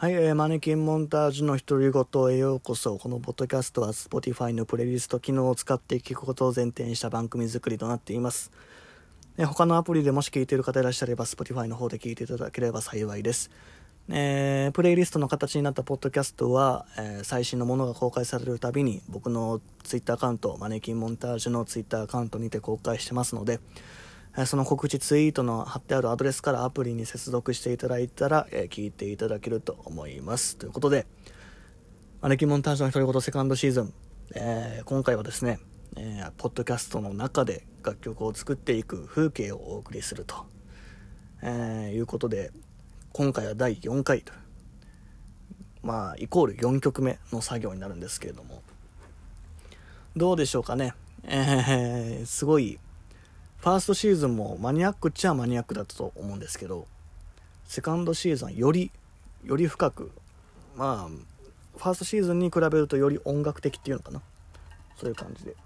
はい、えーマネキンモンタージュの独り言へようこそ。このポッドキャストは Spotify のプレイリスト機能を使って聞くことを前提にした番組作りとなっています。えー他のアプリでもし聞いている方いらっしゃれば Spotify の方で聞いていただければ幸いです。えープレイリストの形になったポッドキャストは、えー最新のものが公開されるたびに僕の Twitter アカウント、マネキンモンタージュの Twitter アカウントにて公開してますので、その告知ツイートの貼ってあるアドレスからアプリに接続していただいたら、え聞いていただけると思います。ということで、マネキモンタージュの独り言セカンドシーズン、えー今回はですね、えーポッドキャストの中で楽曲を作っていく風景をお送りすると、えーいうことで、今回は第4回と、まあ、イコール4曲目の作業になるんですけれども、どうでしょうかね。えーすごい、ファーストシーズンもマニアックっちゃマニアックだったと思うんですけど、セカンドシーズンより、より深く、まあ、ファーストシーズンに比べるとより音楽的っていうのかな？そういう感じで、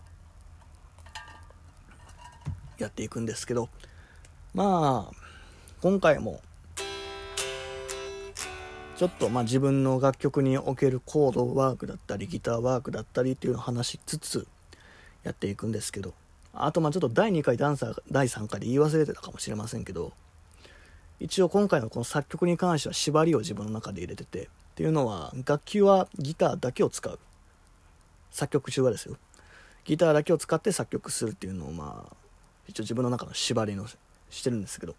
やっていくんですけど、まあ、今回も、ちょっとまあ自分の楽曲におけるコードワークだったりギターワークだったりっていうのを話しつつやっていくんですけどあとまあちょっと第2回ダンサー第3回で言い忘れてたかもしれませんけど一応今回のこの作曲に関しては縛りを自分の中で入れててっていうのは楽器はギターだけを使う。作曲中はですよ。ギターだけを使って作曲するっていうのをまあ一応自分の中の縛りのしてるんですけど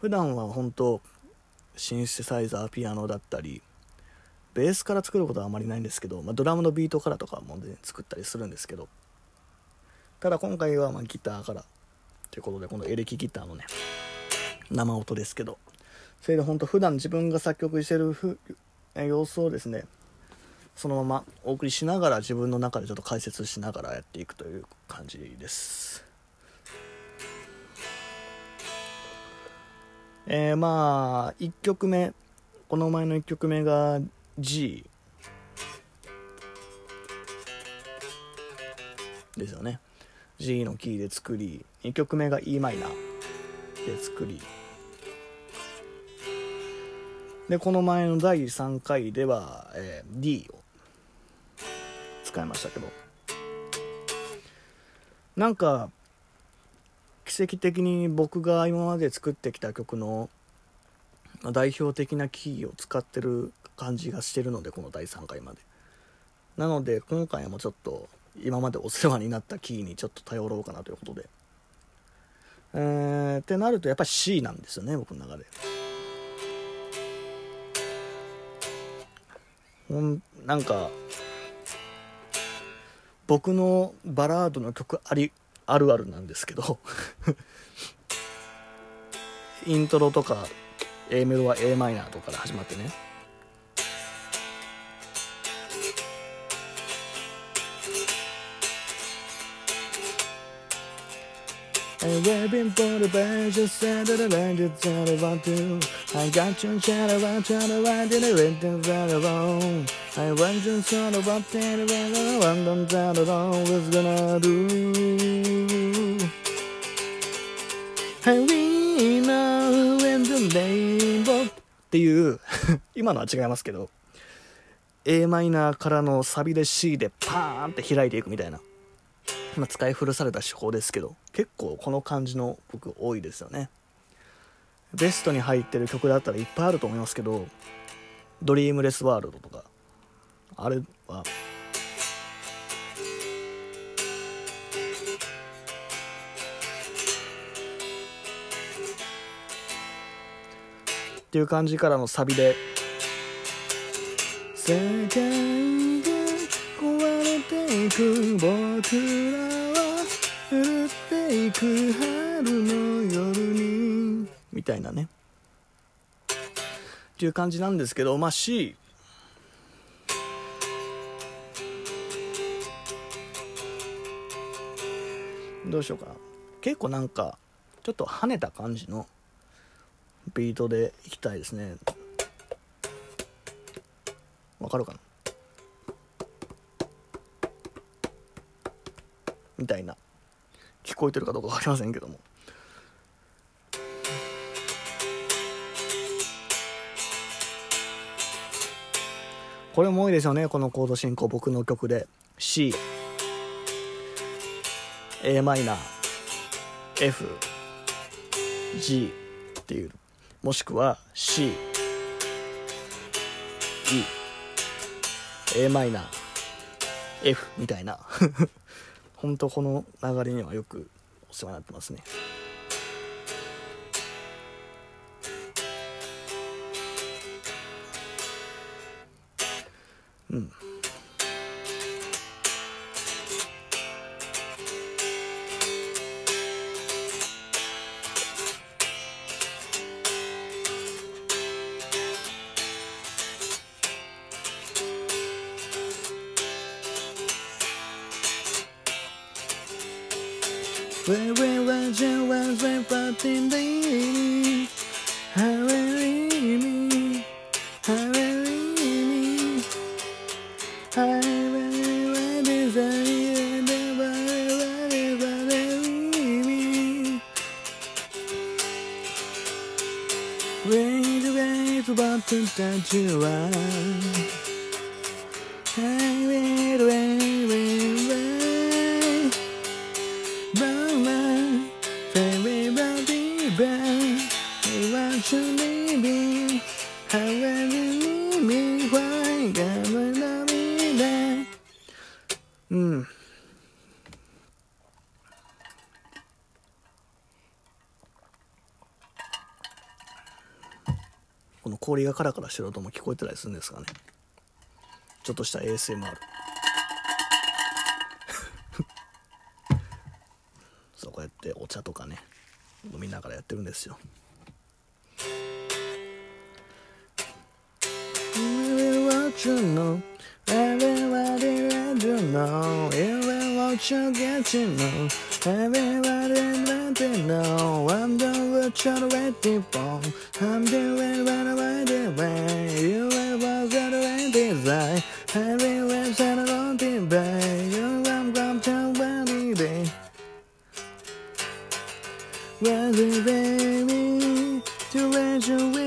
普段は本当シンセサイザーピアノだったりベースから作ることはあまりないんですけど、まあ、ドラムのビートからとかも、ね、作ったりするんですけどただ今回はまあギターからということでこのエレキギターのね生音ですけど。それで本当普段自分が作曲してるふ様子をですねそのままお送りしながら自分の中でちょっと解説しながらやっていくという感じです。えー、まあ1曲目この前の1曲目が G ですよね。G のキーで作り2曲目が e マイナーで作り。でこの前の第3回では、えー D を使いましたけど。なんか奇跡的に僕が今まで作ってきた曲の代表的なキーを使ってる感じがしてるのでこの第3回まで。なので今回もちょっと今までお世話になったキーにちょっと頼ろうかなということで。えー、ってなるとやっぱり C なんですよね僕の中で。ほんなんか僕のバラードの曲ありあるあるなんですけど。イントロとか A メロは a マイナーとかから始まってね。And waiting for the best, just said that the best, just said about to. I got you, chat about, chat about, did it, wait, did it, wrong. I want you, chat about, did it, wait, I want them, chat about, what's gonna do. And we know when the rainbow っていう今のは違いますけど a マイナーからのサビで C でパーンって開いていくみたいな、まあ、使い古された手法ですけど結構この感じの僕多いですよね。ベストに入ってる曲だったらいっぱいあると思いますけど「ドリームレスワールド」とかあれはっていう感じからのサビで「世界く僕らは降っていく春の夜に」みたいなね。っていう感じなんですけどまあ C どうしようかな。結構なんかちょっと跳ねた感じのビートでいきたいですね。わかるかな？みたいな聞こえてるかどうか分かりませんけども。これも多いですよねこのコード進行僕の曲で。C a マイナー F G っていう。もしくは C E a マイナー F みたいな。本当この流れにはよくお世話になってますね。うん「この氷がカラカラしてる音も聞こえてたりするんですかねちょっとした ASMR からやってるんですよ What you know, everybody want to know, even what you get to know, everybody want to know, I'm the what you're waiting for, I'm doing what I'm waiting for, imagine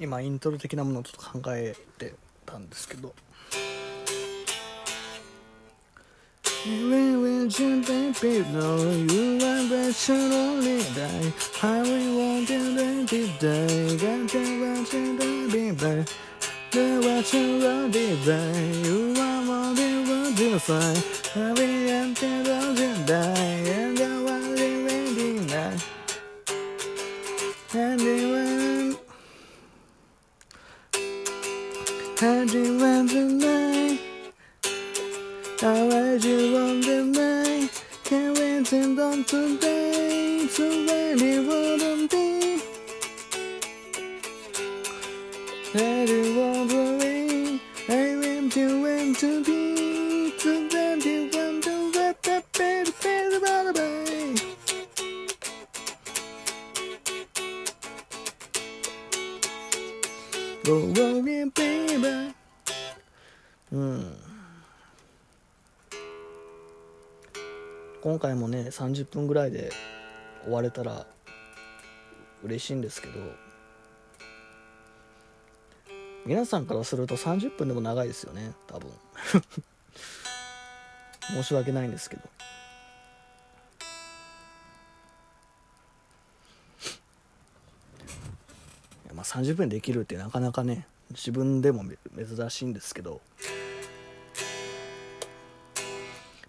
今イントロ的なものをちょっと考えてたんですけど。うん。今回もね30分ぐらいで終われたら嬉しいんですけど皆さんからすると30分でも長いですよね多分。申し訳ないんですけど。30分できるってなかなかね自分でも珍しいんですけど、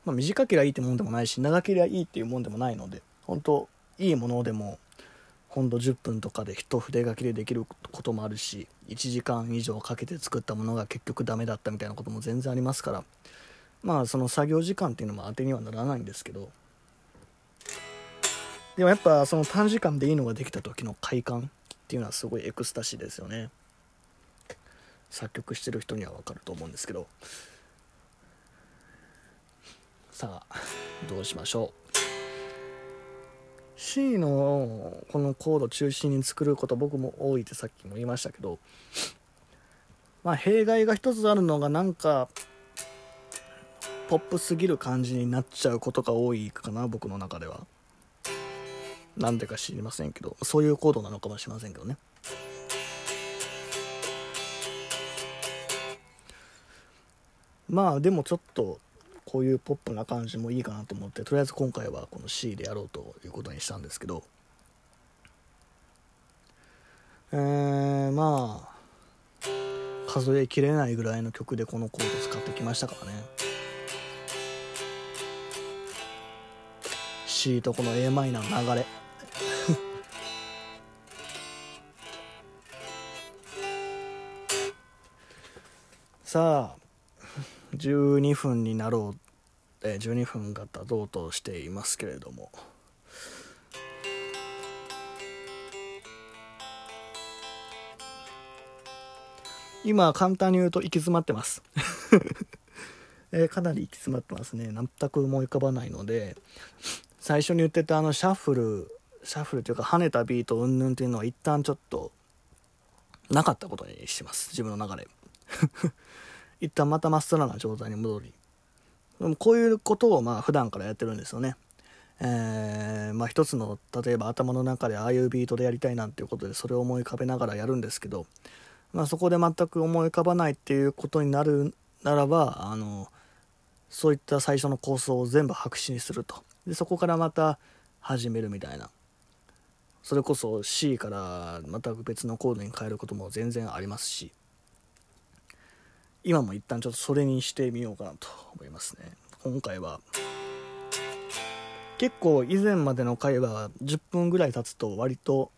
まあ、短ければいいってもんでもないし長ければいいっていうもんでもないので本当いいものでもほんと10分とかで一筆書きでできることもあるし1時間以上かけて作ったものが結局ダメだったみたいなことも全然ありますからまあその作業時間っていうのも当てにはならないんですけど。でもやっぱその短時間でいいのができた時の快感っていうのはすごいエクスタシーですよね。作曲してる人には分かると思うんですけど。さあどうしましょう。C のこのコード中心に作ること僕も多いってさっきも言いましたけどまあ弊害が一つあるのがなんかポップすぎる感じになっちゃうことが多いかな僕の中では。なんでか知りませんけどそういうコードなのかもしれませんけどね。まあでもちょっとこういうポップな感じもいいかなと思ってとりあえず今回はこの C でやろうということにしたんですけど。えー、まあ数えきれないぐらいの曲でこのコード使ってきましたからね。C とこの a マイナーの流れ。さあ12分になろう、え、12分が経とうとしていますけれども。今簡単に言うと行き詰まってます。え、かなり行き詰まってますね。全く思い浮かばないので最初に言ってたあのシャッフルシャッフルというか跳ねたビートうんぬんっていうのは一旦ちょっとなかったことにします。自分の中で。一旦またまっさらな状態に戻りでもこういうことをまあ普段からやってるんですよね。えー、まあ一つの例えば頭の中でああいうビートでやりたいなんていうことでそれを思い浮かべながらやるんですけど、まあ、そこで全く思い浮かばないっていうことになるならばあのそういった最初の構想を全部白紙にすると。でそこからまた始めるみたいな。それこそ C から全く別のコードに変えることも全然ありますし。今も一旦ちょっとそれにしてみようかなと思いますね。今回は結構以前までの回は10分ぐらい経つと割と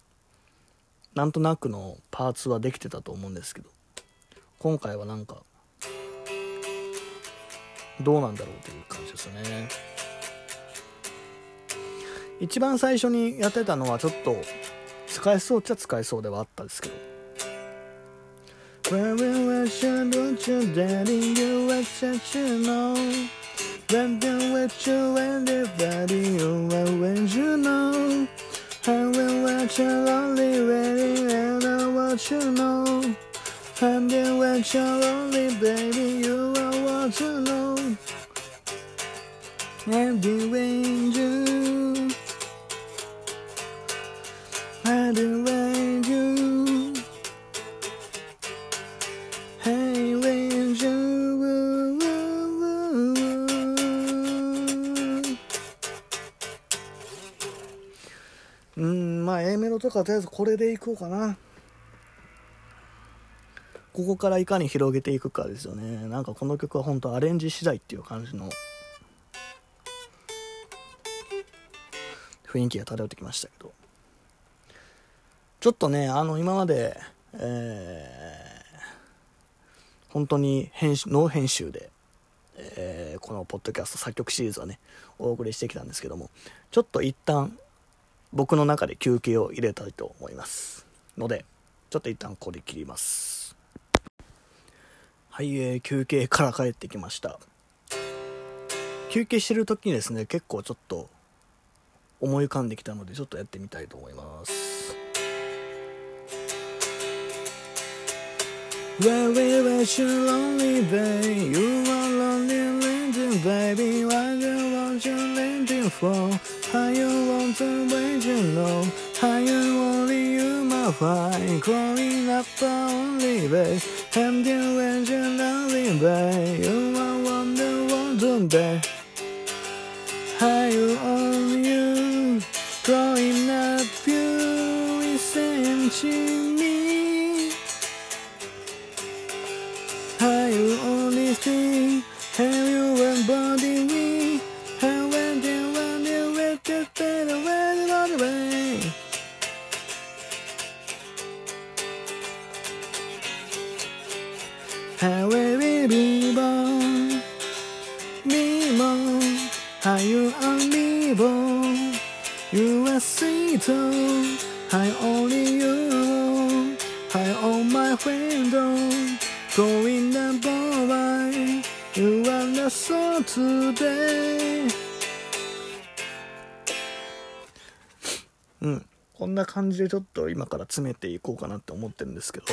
なんとなくのパーツはできてたと思うんですけど今回はなんかどうなんだろうという感じですね。一番最初にやってたのはちょっと使えそうっちゃ使えそうではあったんですけど Revelation, don't you daring you exceptional. When you with you and everybody you are when you know. I will watch you lonely waiting and I want you know. I'm there with you lonely baby, you are what you know. I'm the angel. うんまあ A メロとかとりあえずこれでいこうかな。ここからいかに広げていくかですよね。なんかこの曲は本当アレンジ次第っていう感じの雰囲気が漂ってきましたけど。ちょっとねあの今までえー、本当に編集ノー編集で、えー、このポッドキャスト作曲シリーズはねお送りしてきたんですけどもちょっと一旦僕の中で休憩を入れたいと思いますのでちょっと一旦ここで切ります。はい、えー、休憩から帰ってきました。休憩してる時にですね結構ちょっと思い浮かんできたのでちょっとやってみたいと思います。Where we were you lonely, babe. You are lonely, landing, baby. Why you want you landing for? How you want to wait, you know How you only you my fine Growing up only, babe And then when you're loving babe. You are wonder wonder babe な感じでちょっと今から詰めていこうかなって思ってるんですけど。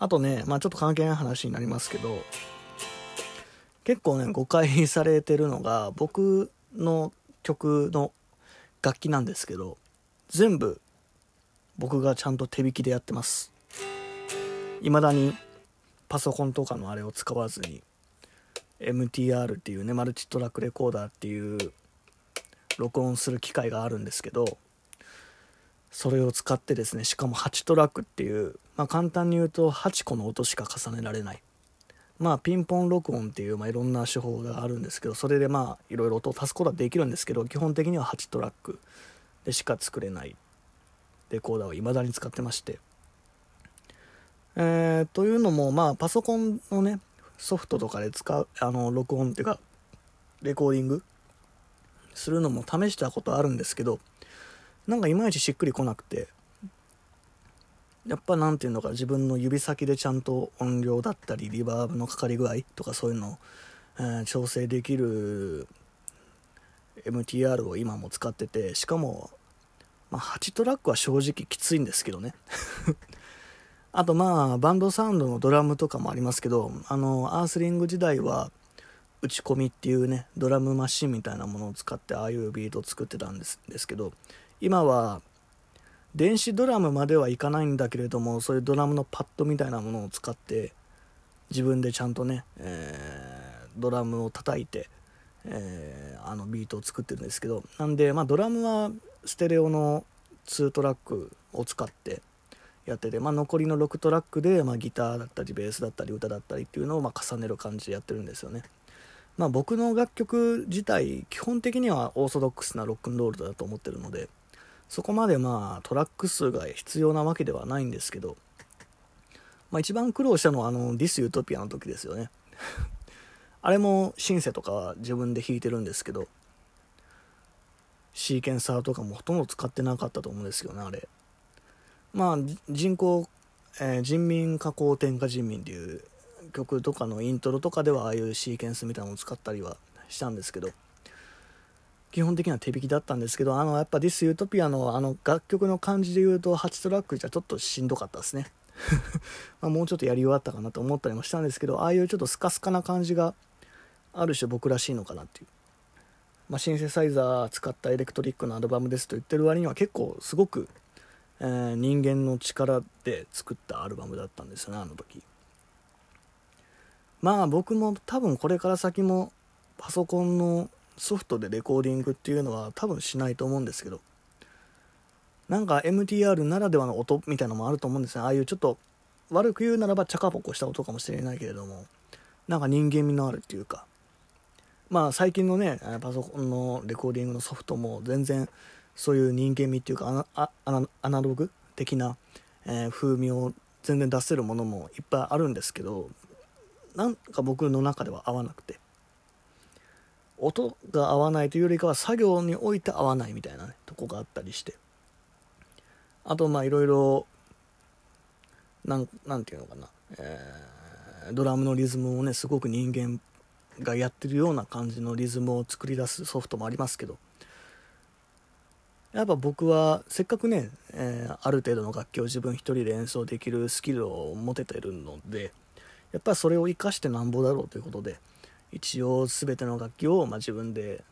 あとねまあちょっと関係ない話になりますけど。結構ね誤解されてるのが僕の曲の楽器なんですけど全部僕がちゃんと手弾きでやってます。未だにパソコンとかのあれを使わずに MTR っていうねマルチトラックレコーダーっていう録音する機械があるんですけどそれを使ってですねしかも8トラックっていう、まあ、簡単に言うと8個の音しか重ねられない。まあピンポン録音っていう、まあ、いろんな手法があるんですけどそれでまあいろいろ音を足すことはできるんですけど基本的には8トラックでしか作れない。レコーダーを未だに使ってまして。え、というのもまあパソコンのねソフトとかで使うあの録音っていうかレコーディングするのも試したことあるんですけどなんかいまいちしっくりこなくてやっぱ何ていうのか自分の指先でちゃんと音量だったりリバーブのかかり具合とかそういうのを、えー、調整できる MTR を今も使っててしかも、まあ、8トラックは正直きついんですけどね。あとまあバンドサウンドのドラムとかもありますけどあのアースリング時代は打ち込みっていうねドラムマシンみたいなものを使ってああいうビートを作ってたんですですけど今は電子ドラムまではいかないんだけれどもそういうドラムのパッドみたいなものを使って自分でちゃんとね、えー、ドラムを叩いて、えー、あのビートを作ってるんですけどなんで、まあ、ドラムはステレオの2トラックを使ってやってて、まあ、残りの6トラックで、まあ、ギターだったりベースだったり歌だったりっていうのをま重ねる感じでやってるんですよね。まあ、僕の楽曲自体基本的にはオーソドックスなロックンロールだと思ってるのでそこまでまあトラック数が必要なわけではないんですけど、まあ、一番苦労したのはあのディス・ユートピアの時ですよね。あれもシンセとかは自分で弾いてるんですけどシーケンサーとかもほとんど使ってなかったと思うんですよねあれ。まあ人口、えー、人民加工天下人民っていう曲とかのイントロとかではああいうシーケンスみたいなのを使ったりはしたんですけど基本的には手弾きだったんですけどあのやっぱ「ディス・ユートピアのあの楽曲の感じで言うと8トラックじゃちょっとしんどかったですね。まあもうちょっとやり終わったかなと思ったりもしたんですけどああいうちょっとスカスカな感じがある種僕らしいのかなっていう、まあ、シンセサイザー使ったエレクトリックのアルバムですと言ってる割には結構すごく、えー、人間の力で作ったアルバムだったんですよねあの時。まあ僕も多分これから先もパソコンのソフトでレコーディングっていうのは多分しないと思うんですけどなんか MTR ならではの音みたいなのもあると思うんですね。ああいうちょっと悪く言うならばチャカポコした音かもしれないけれどもなんか人間味のあるっていうか。まあ最近のねパソコンのレコーディングのソフトも全然そういう人間味っていうかアナログ的な、えー、風味を全然出せるものもいっぱいあるんですけどなんか僕の中では合わなくて。音が合わないというよりかは作業において合わないみたいなねとこがあったりして。あとまあいろいろなんていうのかな、えー、ドラムのリズムをねすごく人間がやってるような感じのリズムを作り出すソフトもありますけど。やっぱ僕はせっかくね、えー、ある程度の楽器を自分一人で演奏できるスキルを持ててるのでやっぱりそれを生かしてなんぼだろうということで一応全ての楽器を、まあ、自分で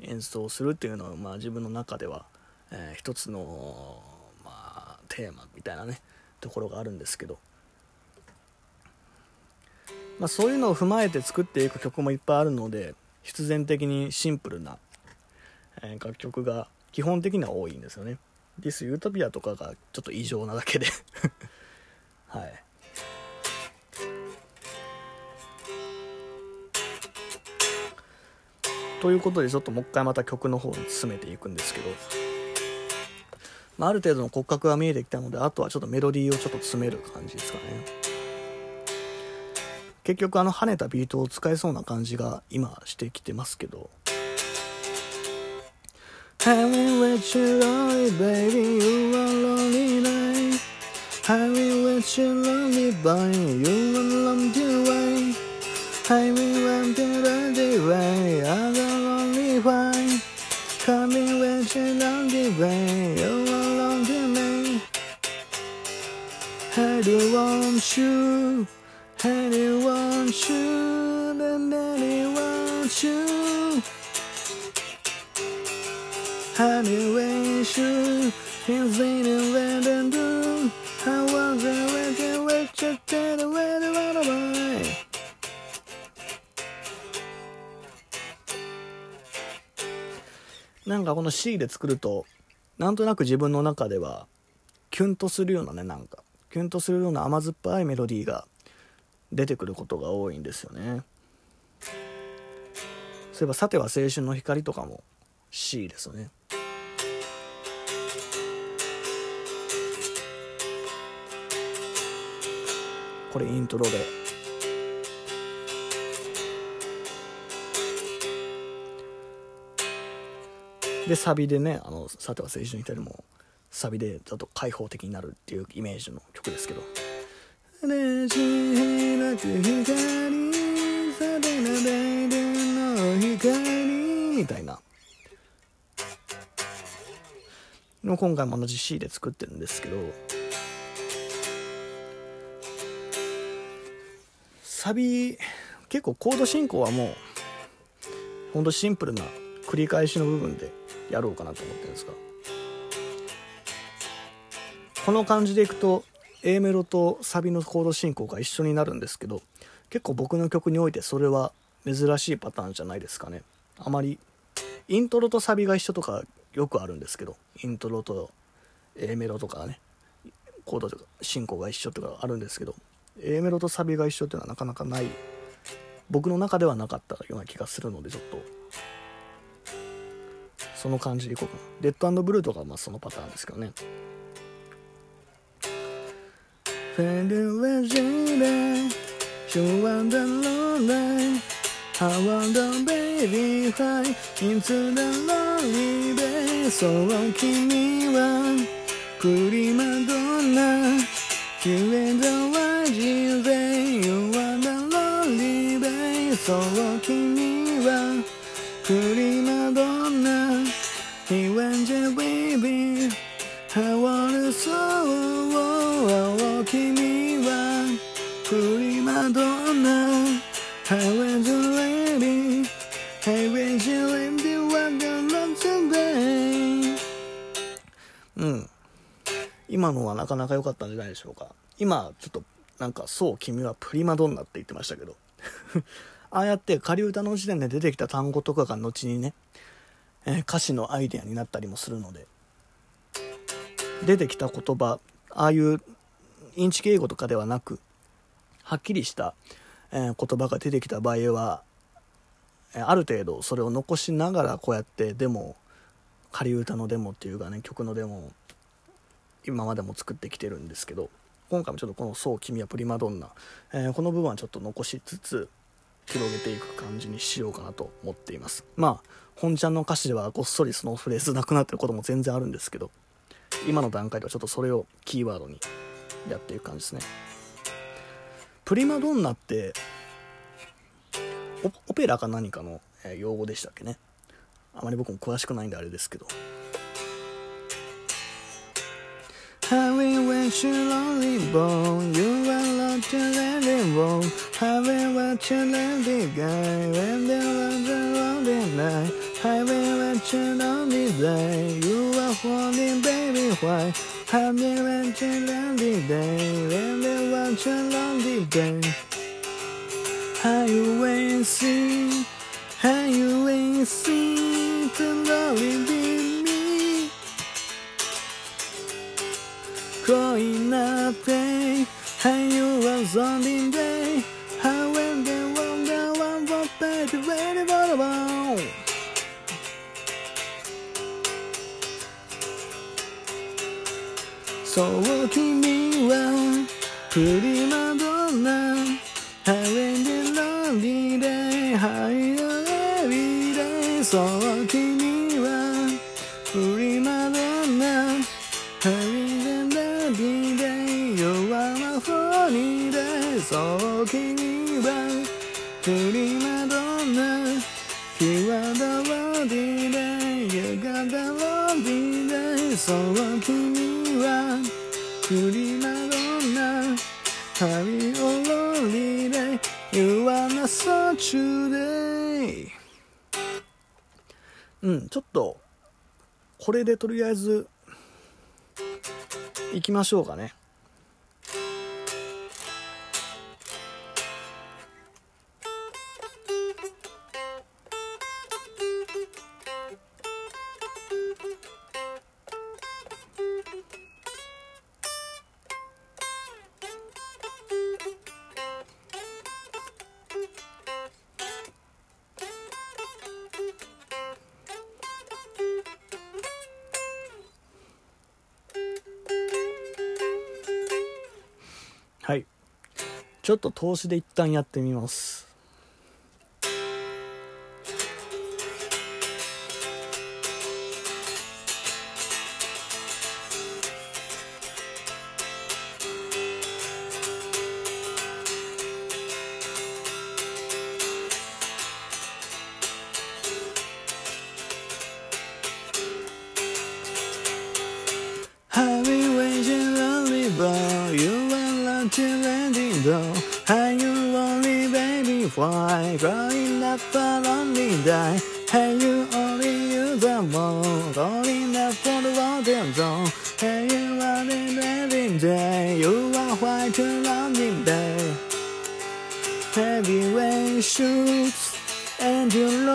演奏するっていうのは、まあ、自分の中では、えー、一つの、まあテーマみたいなねところがあるんですけど、まあ、そういうのを踏まえて作っていく曲もいっぱいあるので必然的にシンプルな、え楽曲が基本的には多いんですよね。ディス・ユートピアとかがちょっと異常なだけで はいということでちょっともう一回また曲の方に進めていくんですけど、まあ、ある程度の骨格が見えてきたのであとはちょっとメロディーをちょっと詰める感じですかね。結局あの跳ねたビートを使えそうな感じが今してきてますけど。Having with you lonely baby you are lonely night. Having with you lonely boy you are lonely way. Having with you lonely way. I you I do want you and I want you Anyway, sure, he's in a red and blue. I was a wicked witch, I did a way to run away. なんかこの C で作るとなんとなく自分の中ではキュンとするようなねなんかキュンとするような甘酸っぱいメロディーが出てくることが多いんですよね。そういえば「さては青春の光」とかも C ですよね。これイントロで。でサビでね「あのさては青春の光」もサビでちょっと開放的になるっていうイメージの曲ですけど「ねじなく光さてなべるの光」みたいな。の今回も同じ C で作ってるんですけど。サビ結構コード進行はもうほんとシンプルな繰り返しの部分でやろうかなと思ってるんですが。この感じでいくと A メロとサビのコード進行が一緒になるんですけど結構僕の曲においてそれは珍しいパターンじゃないですかね。あまりイントロとサビが一緒とかよくあるんですけどイントロと A メロとかねコードとか進行が一緒とかあるんですけど A メロとサビが一緒っていうのはなかなかない。僕の中ではなかったような気がするのでちょっと。その感じでいこうかな。レッドブルーとかはまあそのパターンですけどね。You want the lonely I want the baby fly into the lonely day そう君はプリマドンナ You and the one you say You are the lonely day そう君はプリマドなかなか良かったんじゃないでしょうか。今ちょっとなんかそう君はプリマドンナって言ってましたけど。ああやって仮歌の時点で出てきた単語とかが後にね、えー、歌詞のアイデアになったりもするので。出てきた言葉ああいうインチキ英語とかではなくはっきりしたえー、言葉が出てきた場合は、えー、ある程度それを残しながらこうやってデモ仮歌のデモっていうかね曲のデモを今までも作ってきてるんですけど今回もちょっとこの「そう君はプリマドンナ」えー、この部分はちょっと残しつつ広げていく感じにしようかなと思っています。まあ本ちゃんの歌詞ではごっそりそのフレーズなくなってることも全然あるんですけど今の段階ではちょっとそれをキーワードにやっていく感じですね。プリマドンナってオペラか何かの用語でしたっけね。あまり僕も詳しくないんであれですけど Heavy with your lonely boy. you are locked and let it roll. Heavy with your lonely guy, when there was a lonely night. Heavy with your lonely day, you are holding baby why? Heavy with your lonely day, when there was a lonely day. are you ain't Are you ain't seen lonely day. 恋なって How you was lonely day? How when they wonder one for better ready for the ball? そう君はプリマドンナちょっとこれでとりあえず行きましょうかね。ちょっと投資で一旦やってみます「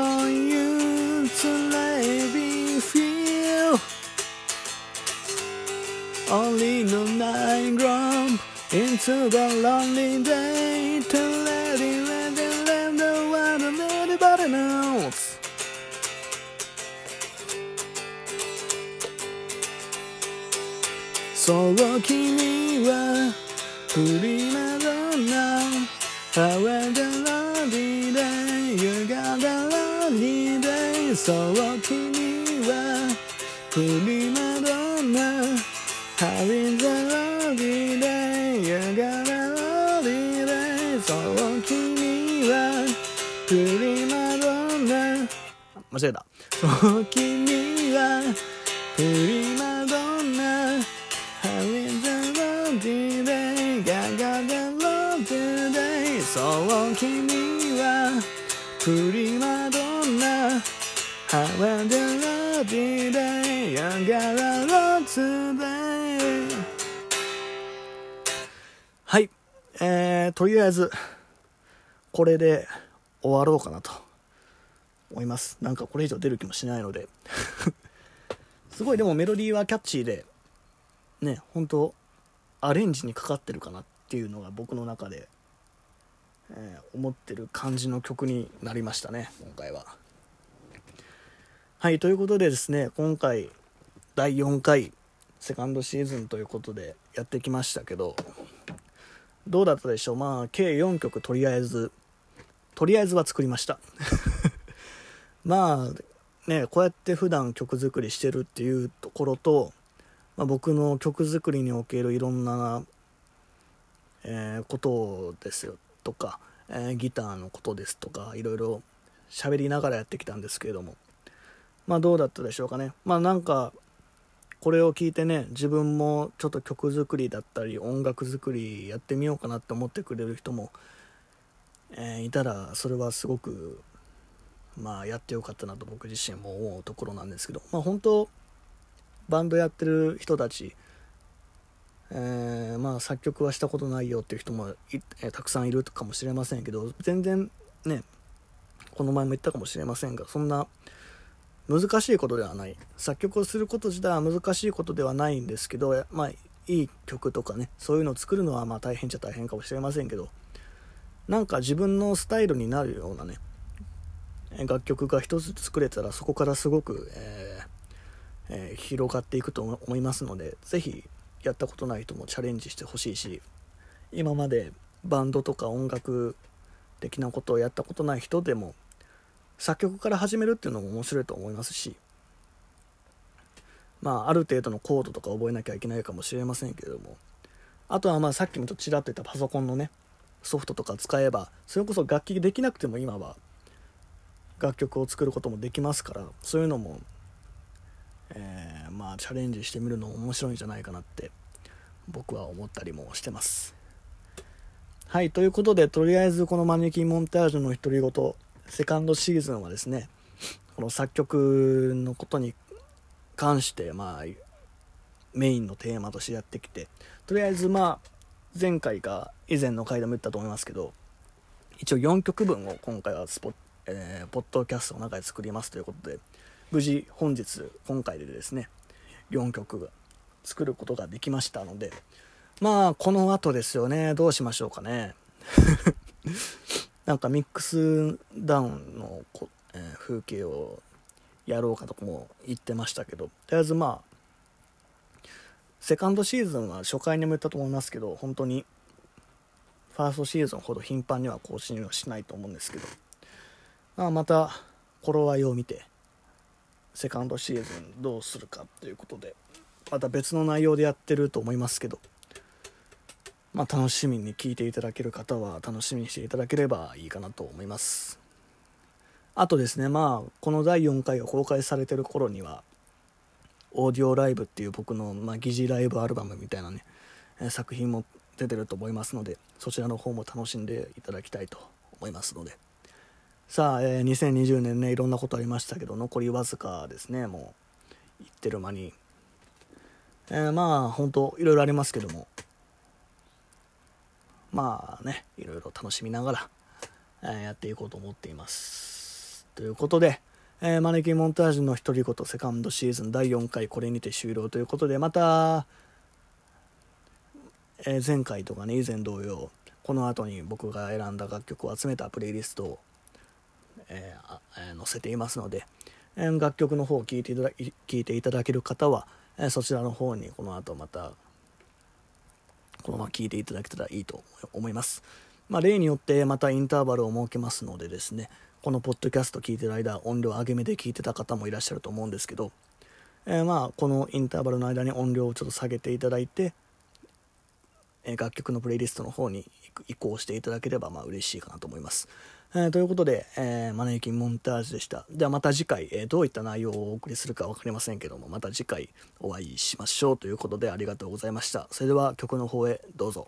And you to let me feel. Only the night grump into the lonely day そう君はプリマドンナ How is the lonely day? You got a lonely day. そう君はプリマドンナ How are the lonely day? You got a lonely day. はい。えー、とりあえず、これで終わろうかなと思います。なんかこれ以上出る気もしないので。すごいでもメロディーはキャッチーで、ね、本当アレンジにかかってるかなっていうのが僕の中で、えー思ってる感じの曲になりましたね、今回は。はい、ということでですね、今回、第4回、セカンドシーズンということでやってきましたけど、どうだったでしょう？まあ、計4曲とりあえず、とりあえずは作りました。まあ、ね、こうやって普段曲作りしてるっていうところと、まあ、僕の曲作りにおけるいろんな、えーことですよとか、えーギターのことですとかいろいろ喋りながらやってきたんですけれどもまあどうだったでしょうかね。まあなんかこれを聞いてね自分もちょっと曲作りだったり音楽作りやってみようかなって思ってくれる人も、えーいたらそれはすごくまあやってよかったなと僕自身も思うところなんですけどまあ本当バンドやってる人たちえー、まあ作曲はしたことないよっていう人もえたくさんいるかもしれませんけど全然ねこの前も言ったかもしれませんがそんな難しいことではない。作曲をすること自体は難しいことではないんですけどまあいい曲とかねそういうのを作るのはまあ大変っちゃ大変かもしれませんけどなんか自分のスタイルになるようなね楽曲が一つ作れたらそこからすごく、えーえー、広がっていくと思いますので是非やったことない人もチャレンジしてほしいし今までバンドとか音楽的なことをやったことない人でも作曲から始めるっていうのも面白いと思いますしまあある程度のコードとか覚えなきゃいけないかもしれませんけれどもあとはまあさっきもちょっとちらっと言ったパソコンのねソフトとか使えばそれこそ楽器できなくても今は楽曲を作ることもできますからそういうのもえー、まあチャレンジしてみるのも面白いんじゃないかなって僕は思ったりもしてます。はいということでとりあえずこのマネキンモンタージュの独り言セカンドシーズンはですねこの作曲のことに関してまあメインのテーマとしてやってきてとりあえずまあ前回か以前の回でも言ったと思いますけど一応4曲分を今回はスポ、えー、ポッドキャストの中で作りますということで無事本日今回でですね4曲が作ることができましたのでまあこの後ですよねどうしましょうかね。なんかミックスダウンのこ、えー、風景をやろうかとかも言ってましたけどとりあえずまあセカンドシーズンは初回にも言ったと思いますけど本当にファーストシーズンほど頻繁には更新はしないと思うんですけど、あ、また頃合いを見てセカンドシーズンどうするかということでまた別の内容でやってると思いますけど、まあ、楽しみに聞いていただける方は楽しみにしていただければいいかなと思います。あとですねまあこの第4回が公開されてる頃にはオーディオライブっていう僕の、まあ、疑似ライブアルバムみたいなね作品も出てると思いますのでそちらの方も楽しんでいただきたいと思いますのでさあ、えー、2020年ねいろんなことありましたけど残りわずかですねもう言ってる間に、えー、まあ本当いろいろありますけども。まあねいろいろ楽しみながら、えー、やっていこうと思っています。ということで、えー、マネキンモンタージュの独り言セカンドシーズン第4回これにて終了ということでまた、えー、前回とかね以前同様この後に僕が選んだ楽曲を集めたプレイリストをえー、載せていますので、えー、楽曲の方を聴いていただ聴いていただける方は、えー、そちらの方にこの後またこのまま聴いていただけたらいいと思います。まあ、例によってまたインターバルを設けますのでですねこのポッドキャスト聞いてる間音量上げ目で聞いてた方もいらっしゃると思うんですけど、えー、まあこのインターバルの間に音量をちょっと下げていただいて、え楽曲のプレイリストの方に移行していただければまあ嬉しいかなと思います。えー、ということで、えー、マネキンモンタージュでした。ではまた次回、えー、どういった内容をお送りするか分かりませんけども、また次回お会いしましょうということでありがとうございました。それでは曲の方へどうぞ。